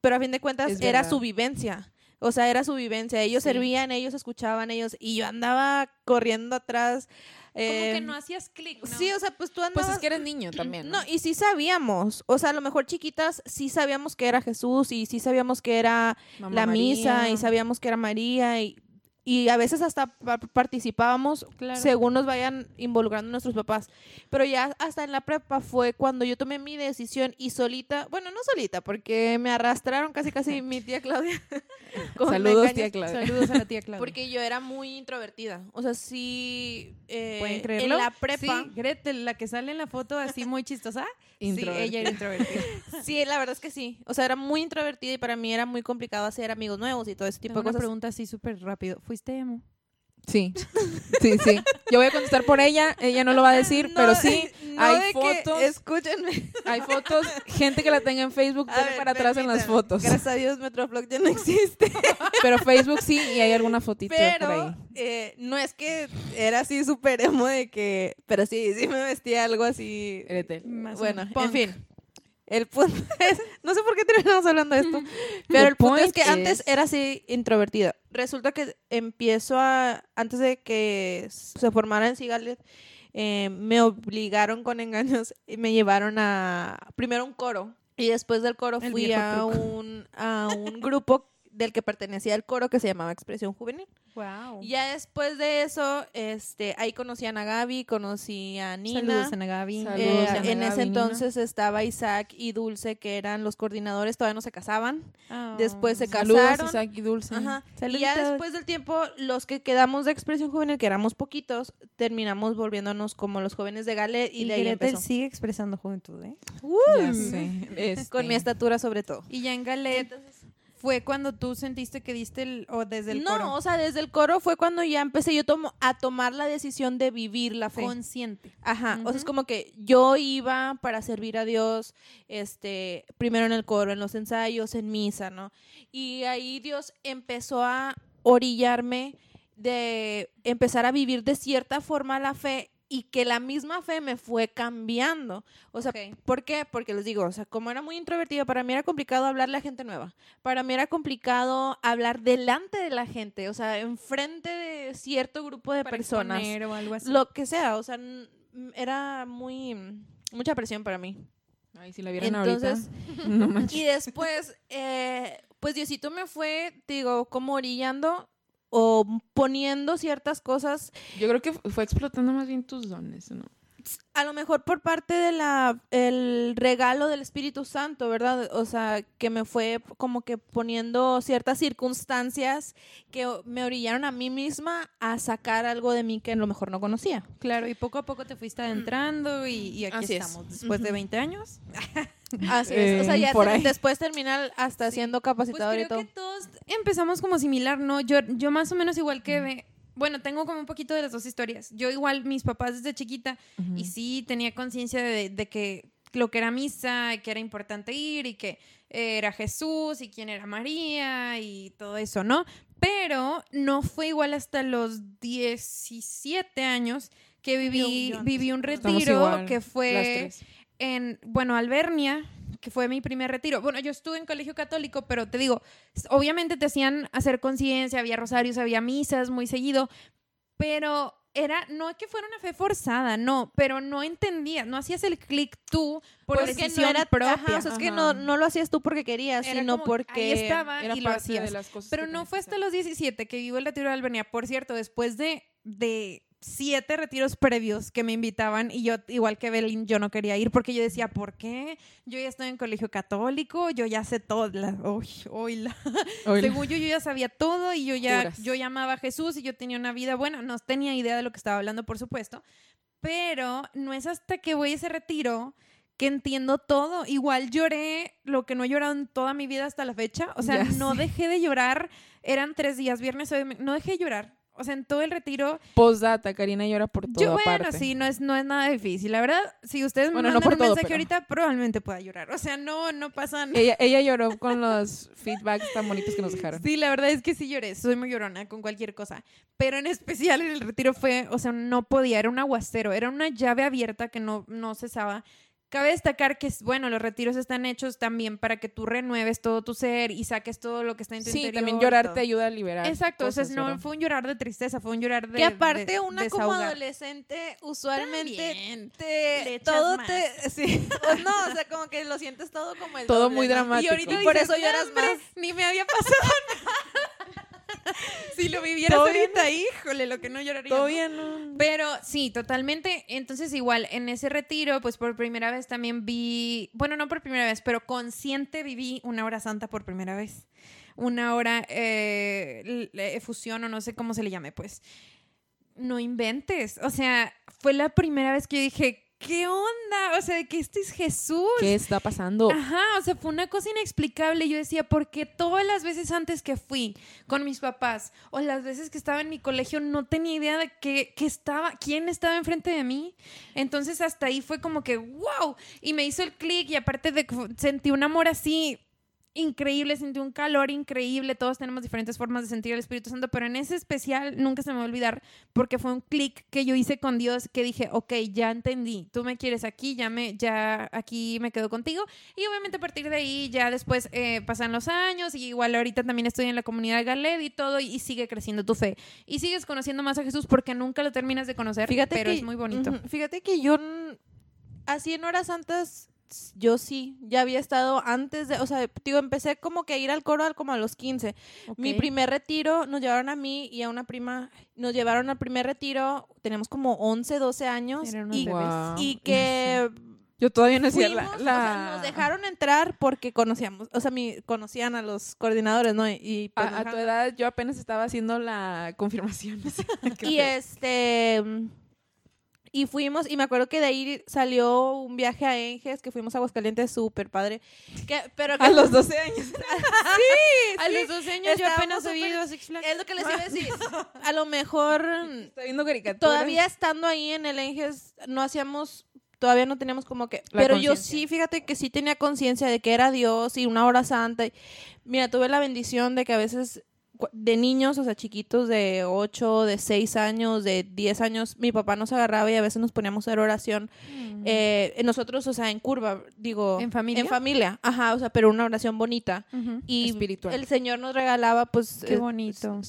pero a fin de cuentas era su vivencia. O sea, era su vivencia. Ellos servían, ellos escuchaban, ellos. Y yo andaba corriendo atrás como que no hacías clic, ¿no? Sí, o sea, pues tú andabas... Pues es que eres niño también, ¿no? y sí sabíamos, o sea, a lo mejor chiquitas sí sabíamos que era Jesús y sí sabíamos que era la misa y sabíamos que era María y y a veces hasta participábamos según nos vayan involucrando nuestros papás. Pero ya hasta en la prepa fue cuando yo tomé mi decisión y solita, bueno, no solita, porque me arrastraron casi casi mi tía Claudia. Saludos, tía Claudia. Saludos a la tía Claudia. Porque yo era muy introvertida. O sea, sí. Eh, ¿Pueden creerlo? En la prepa. Sí, Gretel, la que sale en la foto así muy chistosa. Sí, ella era introvertida. sí, la verdad es que sí. O sea, era muy introvertida y para mí era muy complicado hacer amigos nuevos y todo ese tipo de cosas. Una pregunta así súper rápido ¿Fuiste emo? Sí, sí, sí. Yo voy a contestar por ella, ella no lo va a decir, pero sí, hay fotos. escúchenme. Hay fotos, gente que la tenga en Facebook, ver, para atrás en las fotos. Gracias a Dios, Metroflog ya no existe. Pero Facebook sí, y hay alguna fotito pero, por ahí. Eh, no es que era así súper emo de que, pero sí, sí me vestía algo así. Bueno, en fin. El punto es, no sé por qué terminamos hablando de esto, pero el punto es que antes era así introvertida. Resulta que empiezo a, antes de que se formara en Sigalet, eh, me obligaron con engaños y me llevaron a, primero un coro. Y después del coro fui a un, a un grupo del que pertenecía el coro que se llamaba Expresión Juvenil. Wow. Ya después de eso, este, ahí conocí a Gaby, conocí a Nina. Saludos a Nagabi. Eh, en ese entonces estaba Isaac y Dulce, que eran los coordinadores, todavía no se casaban. Ah, después se casaron. Isaac y Dulce. Y ya después del tiempo, los que quedamos de Expresión Juvenil, que éramos poquitos, terminamos volviéndonos como los jóvenes de Galet y, de ahí empezó. sigue expresando juventud, ¿eh? Con mi este. estatura sobre todo. Y ya en Galet fue cuando tú sentiste que diste el, o desde el coro? No, o sea, desde el coro fue cuando ya empecé yo tomo, a tomar la decisión de vivir la fe. Consciente. Ajá, o sea, es como que yo iba para servir a Dios, este, primero en el coro, en los ensayos, en misa, ¿no? Y ahí Dios empezó a orillarme de empezar a vivir de cierta forma la fe y que la misma fe me fue cambiando. O sea, ¿por qué? Porque les digo, o sea, como era muy introvertida, para mí era complicado hablarle a gente nueva. Para mí era complicado hablar delante de la gente, o sea, enfrente de cierto grupo de personas. O algo así. Lo que sea, o sea, era muy mucha presión para mí. Ay, si la vieran Entonces, no Y después, eh, pues Diosito me fue, digo, como orillando o poniendo ciertas cosas. Yo creo que fue explotando más bien tus dones, ¿no? A lo mejor por parte de la el regalo del Espíritu Santo, ¿verdad? O sea, que me fue como que poniendo ciertas circunstancias que me orillaron a mí misma a sacar algo de mí que a lo mejor no conocía. Claro, y poco a poco te fuiste adentrando y, aquí estamos, después de 20 años. Así es. O sea, ya después terminar hasta siendo capacitador pues y todo. que todos empezamos como similar, ¿no? Yo, yo más o menos igual que... Bueno, tengo como un poquito de las dos historias. Yo igual, mis papás desde chiquita, y sí tenía conciencia de, que lo que era misa, que era importante ir, y que era Jesús, y quién era María, y todo eso, ¿no? Pero no fue igual hasta los 17 años que viví, viví un retiro que fue en, bueno, Albernia, que fue mi primer retiro. Bueno, yo estuve en colegio católico, pero te digo, obviamente te hacían hacer conciencia, había rosarios, había misas muy seguido, pero era, no es que fuera una fe forzada, no, pero no entendías, no hacías el clic tú por decisión no era, propia. es que no, no, lo hacías tú porque querías, sino porque ahí estaba y lo hacías. pero no fue hasta los 17 que vivo el retiro de Albernia. Por cierto, después de, de siete retiros previos que me invitaban y yo, igual que Belín, yo no quería ir porque yo decía, ¿por qué? Yo ya estoy en colegio católico, yo ya sé todo. La, uy, Según yo, yo ya sabía todo y yo ya, yo llamaba a Jesús y yo tenía una vida buena. No tenía idea de lo que estaba hablando, por supuesto. Pero no es hasta que voy a ese retiro que entiendo todo. Igual lloré lo que no he llorado en toda mi vida hasta la fecha. O sea, no dejé de llorar. Eran tres días, viernes, no dejé de llorar o sea, en todo el retiro. Postdata, Karina llora por todo. Yo, bueno, sí, no es, no es nada difícil. La verdad, si ustedes me mandan un mensaje ahorita, probablemente pueda llorar. O sea, no, no pasa nada. Ella, ella lloró con los feedbacks tan bonitos que nos dejaron. Sí, la verdad es que sí lloré. Soy muy llorona con cualquier cosa. Pero en especial en el retiro fue, o sea, no podía, era un aguacero, era una llave abierta que no, no cesaba Cabe destacar que, bueno, los retiros están hechos también para que tú renueves todo tu ser y saques todo lo que está en tu sí, Sí, también llorar te ayuda a liberar. Exacto, o sea, no fue un llorar de tristeza, fue un llorar de Que aparte una como adolescente usualmente te, todo te... Sí, no, o sea, como que lo sientes todo como el Todo muy dramático. Y ahorita por eso lloras más. Ni me había pasado nada. si lo vivieras ahorita, híjole, lo que no lloraría. Todavía no. Pero sí, totalmente. Entonces, igual, en ese retiro, pues por primera vez también vi, bueno, no por primera vez, pero consciente viví una hora santa por primera vez. Una hora eh, efusión o no sé cómo se le llame, pues. No inventes. O sea, fue la primera vez que yo dije, ¿qué onda? O sea, que este es Jesús. ¿Qué está pasando? Ajá, o sea, fue una cosa inexplicable. Yo decía, porque todas las veces antes que fui con mis papás o las veces que estaba en mi colegio no tenía idea de que, estaba, quién estaba enfrente de mí. Entonces hasta ahí fue como que, wow, y me hizo el clic y aparte de sentí un amor así increíble, sentí un calor increíble, todos tenemos diferentes formas de sentir el Espíritu Santo, pero en ese especial nunca se me va a olvidar porque fue un clic que yo hice con Dios que dije, ok, ya entendí, tú me quieres aquí, ya, me, ya aquí me quedo contigo y obviamente a partir de ahí ya después eh, pasan los años y igual ahorita también estoy en la comunidad Galed y todo y, sigue creciendo tu fe y sigues conociendo más a Jesús porque nunca lo terminas de conocer, fíjate pero es muy bonito. fíjate que yo así en horas santas yo sí, ya había estado antes de, o sea, digo, empecé como que a ir al coro como a los 15. Mi primer retiro nos llevaron a mí y a una prima, nos llevaron al primer retiro, tenemos como 11, 12 años y, y que yo todavía no hacía la, nos dejaron entrar porque conocíamos, o sea, mi, conocían a los coordinadores, ¿no? Y, pues, a, tu edad yo apenas estaba haciendo la confirmación. y este y fuimos, y me acuerdo que de ahí salió un viaje a Enges, que fuimos a Aguascalientes, súper padre. Que, pero a los 12 años. sí, a los 12 años yo apenas he ido a Six Flags. Es lo que les iba a decir. A lo mejor, Estoy viendo todavía estando ahí en el Enges, no hacíamos todavía no teníamos como que... pero yo sí, fíjate que sí tenía conciencia de que era Dios y una hora santa. Mira, tuve la bendición de que a veces de niños, o sea, chiquitos de 8, de 6 años, de 10 años, mi papá nos agarraba y a veces nos poníamos a hacer oración. Mm. Eh, nosotros, o sea, en curva, digo. ¿En familia? En familia, ajá, o sea, pero una oración bonita. Y Espiritual. el Señor nos regalaba, pues. Qué eh, bonito.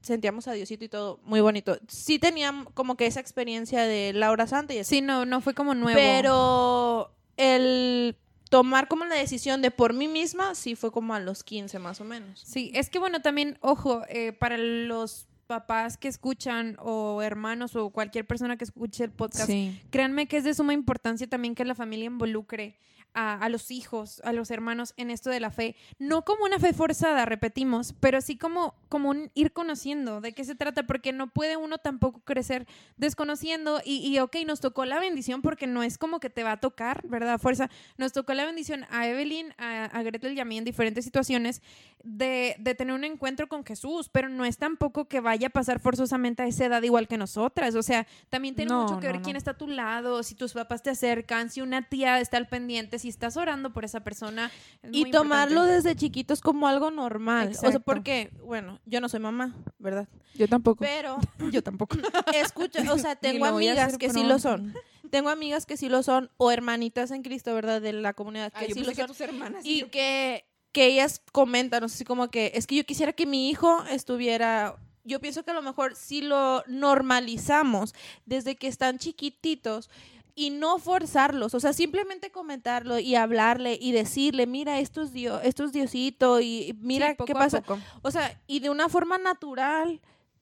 sentíamos a Diosito y todo, muy bonito. Sí teníamos como que esa experiencia de la hora santa y así. Sí, no, no fue como nuevo. Pero el tomar como la decisión de por mí misma, sí fue como a los 15 más o menos. Sí, es que bueno, también, ojo, eh, para los papás que escuchan o hermanos o cualquier persona que escuche el podcast, créanme que es de suma importancia también que la familia involucre a, los hijos, a los hermanos en esto de la fe, no como una fe forzada, repetimos, pero sí como, como un ir conociendo de qué se trata, porque no puede uno tampoco crecer desconociendo y, y, ok, nos tocó la bendición porque no es como que te va a tocar, ¿verdad? Fuerza, nos tocó la bendición a Evelyn, a, a Gretel y a mí en diferentes situaciones de, de, tener un encuentro con Jesús, pero no es tampoco que vaya a pasar forzosamente a esa edad igual que nosotras, o sea, también tiene mucho que ver quién está a tu lado, si tus papás te acercan, si una tía está al pendiente, si estás orando por esa persona. Y tomarlo desde chiquitos como algo normal. O sea, porque, bueno, yo no soy mamá, ¿verdad? Yo tampoco. Pero. yo tampoco. Escucha, o sea, tengo amigas que sí lo son. Tengo amigas que sí lo son, o hermanitas en Cristo, ¿verdad? De la comunidad que sí lo son. tus hermanas, y que, que ellas comentan, no sé si como que, es que yo quisiera que mi hijo estuviera yo pienso que a lo mejor si lo normalizamos desde que están chiquititos, y no forzarlos, o sea, simplemente comentarlo y hablarle y decirle, mira, esto es Dios, esto es Diosito y mira qué pasa. O sea, y de una forma natural,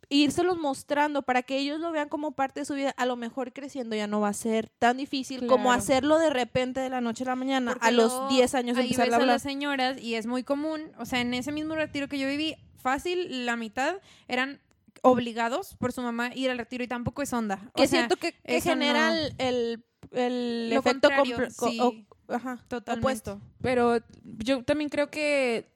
írselos mostrando para que ellos lo vean como parte de su vida, a lo mejor creciendo ya no va a ser tan difícil como hacerlo de repente de la noche a la mañana, a los 10 años empezar a hablar. las señoras y es muy común, o sea, en ese mismo retiro que yo viví, fácil, la mitad eran obligados por su mamá a ir al retiro y tampoco es onda. que siento que, genera el, el, efecto opuesto. Pero yo también creo que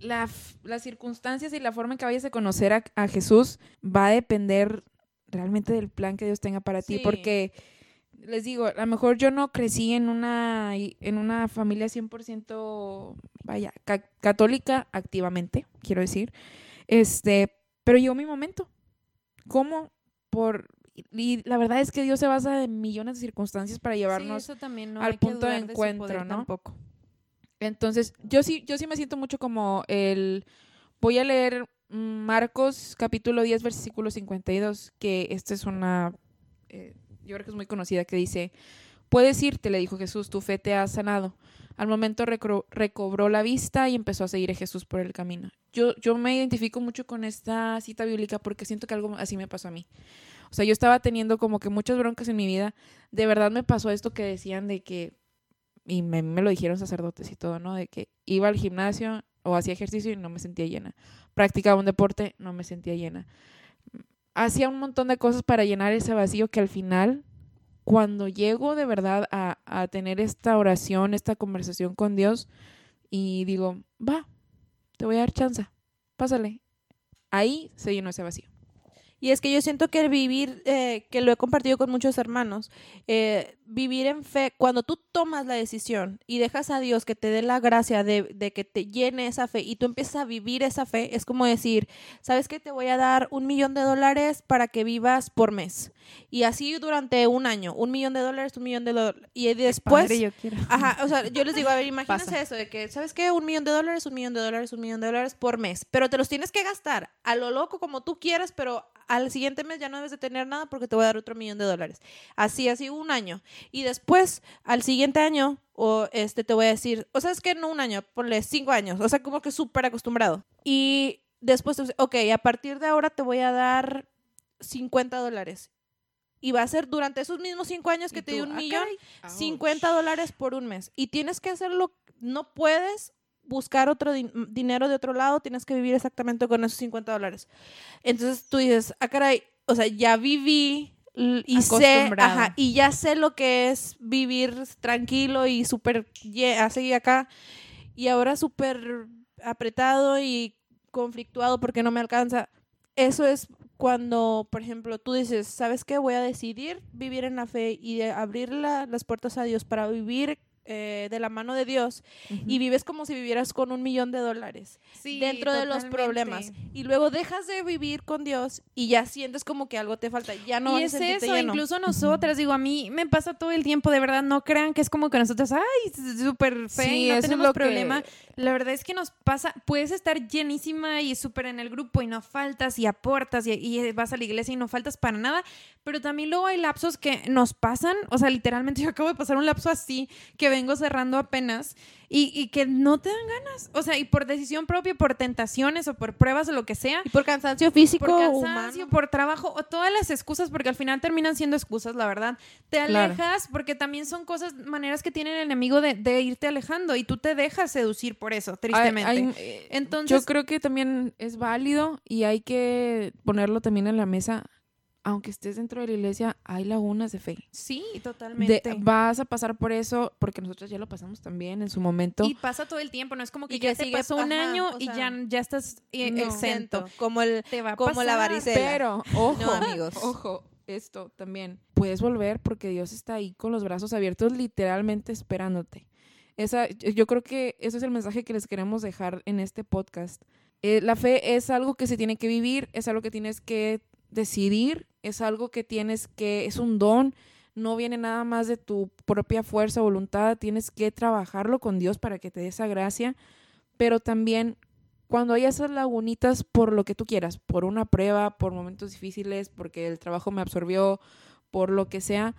la, las circunstancias y la forma en que vayas a conocer a, Jesús va a depender realmente del plan que Dios tenga para ti, porque les digo, a lo mejor yo no crecí en una, en una familia 100%, vaya, católica activamente, quiero decir, este, pero llegó mi momento. ¿Cómo? Por Y, la verdad es que Dios se basa en millones de circunstancias para llevarnos al punto de encuentro, ¿no? Tampoco. Entonces, yo sí, yo sí me siento mucho como el... Voy a leer Marcos capítulo 10, versículo 52, que esta es una... Eh, yo creo que es muy conocida, que dice, puedes irte, le dijo Jesús, tu fe te ha sanado. Al momento recobró la vista y empezó a seguir a Jesús por el camino. Yo, yo me identifico mucho con esta cita bíblica porque siento que algo así me pasó a mí. O sea, yo estaba teniendo como que muchas broncas en mi vida. De verdad me pasó esto que decían de que, y me, me lo dijeron sacerdotes y todo, ¿no? De que iba al gimnasio o hacía ejercicio y no me sentía llena. Practicaba un deporte, no me sentía llena. Hacía un montón de cosas para llenar ese vacío que al final cuando llego de verdad a, a, tener esta oración, esta conversación con Dios y digo, va, te voy a dar chance, pásale. Ahí se llenó ese vacío. Y es que yo siento que el vivir, eh, que lo he compartido con muchos hermanos, eh, vivir en fe, cuando tú tomas la decisión y dejas a Dios que te dé la gracia de, de, que te llene esa fe y tú empiezas a vivir esa fe, es como decir, ¿sabes qué? Te voy a dar un millón de dólares para que vivas por mes. Y así durante un año, un millón de dólares, un millón de dólares. Y después... yo quiero. Ajá, o sea, yo les digo, a ver, imagínense eso, de que, ¿sabes qué? Un millón de dólares, un millón de dólares, un millón de dólares por mes. Pero te los tienes que gastar a lo loco como tú quieras, pero al siguiente mes ya no debes de tener nada porque te voy a dar otro millón de dólares. Así, así un año. Y después, al siguiente año, o este, te voy a decir, o sea, es que no un año, ponle cinco años, o sea, como que súper acostumbrado. Y después, ok, a partir de ahora te voy a dar 50 dólares. Y va a ser durante esos mismos cinco años que te di un ah, millón, 50 dólares por un mes. Y tienes que hacerlo, no puedes buscar otro dinero de otro lado, tienes que vivir exactamente con esos 50 dólares. Entonces tú dices, ah, caray, o sea, ya viví y sé, ajá, y ya sé lo que es vivir tranquilo y súper así acá, y ahora súper apretado y conflictuado porque no me alcanza. Eso es cuando, por ejemplo, tú dices, ¿sabes qué? Voy a decidir vivir en la fe y abrir las puertas a Dios para vivir eh, de la mano de Dios y vives como si vivieras con un millón de dólares dentro de los problemas. Y luego dejas de vivir con Dios y ya sientes como que algo te falta, ya no y es eso, incluso nosotras, digo, a mí me pasa todo el tiempo, de verdad, no crean que es como que nosotros, ay, súper fe no tenemos problema. La verdad es que nos pasa, puedes estar llenísima y súper en el grupo y no faltas y aportas y, y vas a la iglesia y no faltas para nada, pero también luego hay lapsos que nos pasan, o sea, literalmente yo acabo de pasar un lapso así que vengo cerrando apenas y, que no te dan ganas. O sea, y por decisión propia, por tentaciones o por pruebas o lo que sea. Y por cansancio físico. Por cansancio, por trabajo o todas las excusas, porque al final terminan siendo excusas, la verdad. Te alejas porque también son cosas, maneras que tiene el enemigo de, irte alejando y tú te dejas seducir por eso, tristemente. Entonces, yo creo que también es válido y hay que ponerlo también en la mesa aunque estés dentro de la iglesia, hay lagunas de fe. Sí, totalmente. vas a pasar por eso, porque nosotros ya lo pasamos también en su momento. Y pasa todo el tiempo, no es como que ya te pasó un año y ya, ya estás eh, exento. Como, el, como la varicela. Pero, ojo, amigos. ojo, esto también. Puedes volver porque Dios está ahí con los brazos abiertos, literalmente esperándote. Esa, yo creo que ese es el mensaje que les queremos dejar en este podcast. Eh, la fe es algo que se tiene que vivir, es algo que tienes que decidir, es algo que tienes que, es un don, no viene nada más de tu propia fuerza voluntad, tienes que trabajarlo con Dios para que te dé esa gracia, pero también cuando hay esas lagunitas por lo que tú quieras, por una prueba, por momentos difíciles, porque el trabajo me absorbió, por lo que sea,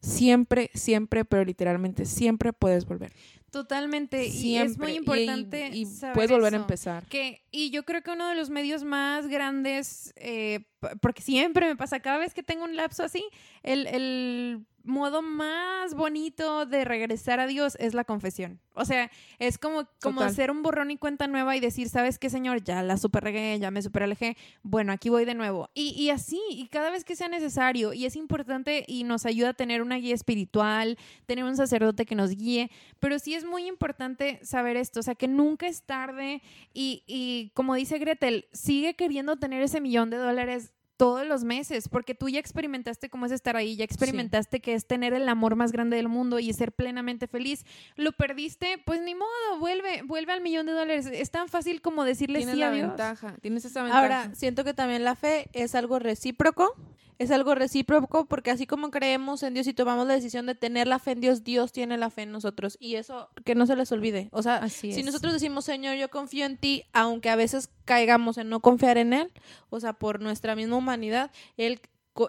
siempre, siempre, pero literalmente siempre puedes volver. Totalmente. Y es muy importante. Y, puedes volver a empezar. Que, y yo creo que uno de los medios más grandes, eh, porque siempre me pasa, cada vez que tengo un lapso así, el, el modo más bonito de regresar a Dios es la confesión. O sea, es como, como hacer un borrón y cuenta nueva y decir, ¿sabes qué, Señor? Ya la super regué, ya me super alejé. Bueno, aquí voy de nuevo. Y, y, así, y cada vez que sea necesario. Y es importante y nos ayuda a tener una guía espiritual, tener un sacerdote que nos guíe. Pero sí es muy importante saber esto. O sea, que nunca es tarde. Y, y como dice Gretel, sigue queriendo tener ese millón de dólares todos los meses, porque tú ya experimentaste cómo es estar ahí, ya experimentaste que es tener el amor más grande del mundo y ser plenamente feliz. Lo perdiste, pues ni modo, vuelve, vuelve al millón de dólares. Es tan fácil como decirle sí a Dios. Ventaja, tienes esa ventaja. Ahora, siento que también la fe es algo recíproco es algo recíproco porque así como creemos en Dios y tomamos la decisión de tener la fe en Dios, Dios tiene la fe en nosotros. Y eso que no se les olvide. O sea, si nosotros decimos, Señor, yo confío en ti, aunque a veces caigamos en no confiar en Él, o sea, por nuestra misma humanidad, Él,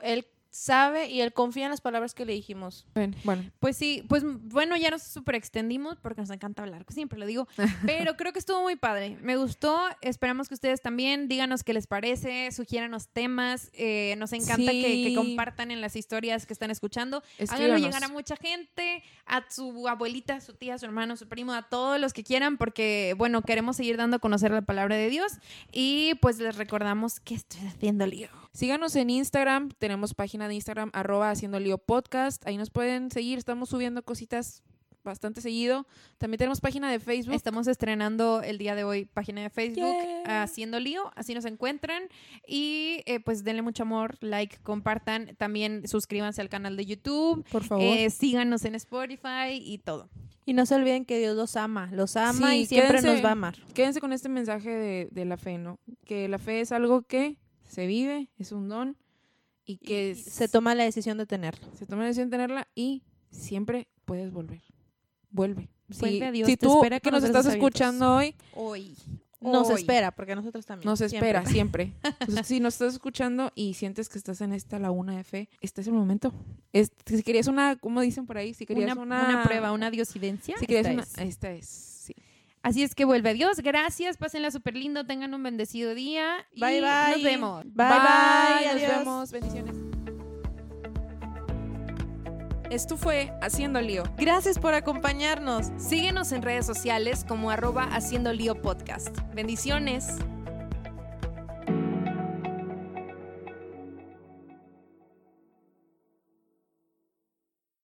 él sabe y él confía en las palabras que le dijimos. Bueno, pues sí, pues bueno, ya nos super extendimos porque nos encanta hablar, siempre lo digo, pero creo que estuvo muy padre. Me gustó, esperamos que ustedes también díganos qué les parece, sugiéranos temas, eh, nos encanta que, compartan en las historias que están escuchando. Háganlo llegar a mucha gente, a su abuelita, a su tía, a su hermano, su primo, a todos los que quieran, porque bueno, queremos seguir dando a conocer la palabra de Dios y pues les recordamos que estoy haciendo lío. Síganos en Instagram, tenemos página de Instagram, arroba haciendo lío podcast, ahí nos pueden seguir, estamos subiendo cositas bastante seguido. También tenemos página de Facebook. Estamos estrenando el día de hoy página de Facebook, Haciendo Lío, así nos encuentran. Y eh, pues denle mucho amor, like, compartan. También suscríbanse al canal de YouTube. Por favor. Eh, síganos en Spotify y todo. Y no se olviden que Dios los ama, los ama y siempre nos va a amar. Quédense con este mensaje de, de la fe, ¿no? Que la fe es algo que se vive, es un don y que se toma la decisión de tenerla. Se toma la decisión de tenerla y siempre puedes volver. Vuelve. Vuelve a Dios. Si tú espera que nos estás escuchando hoy, hoy. Nos espera, porque nosotros también. Nos espera, siempre. si nos estás escuchando y sientes que estás en esta laguna de fe, este es el momento. si querías una, ¿cómo dicen por ahí? Si querías una, una, prueba, una diosidencia. Si querías una, esta es. Así es que vuelve Dios. Gracias. Pásenla súper lindo. Tengan un bendecido día. Bye, bye. Nos vemos. Bye, bye. Nos vemos. Bendiciones. Esto fue Haciendo Lío. Gracias por acompañarnos. Síguenos en redes sociales como arroba Haciendo Lío Podcast. Bendiciones.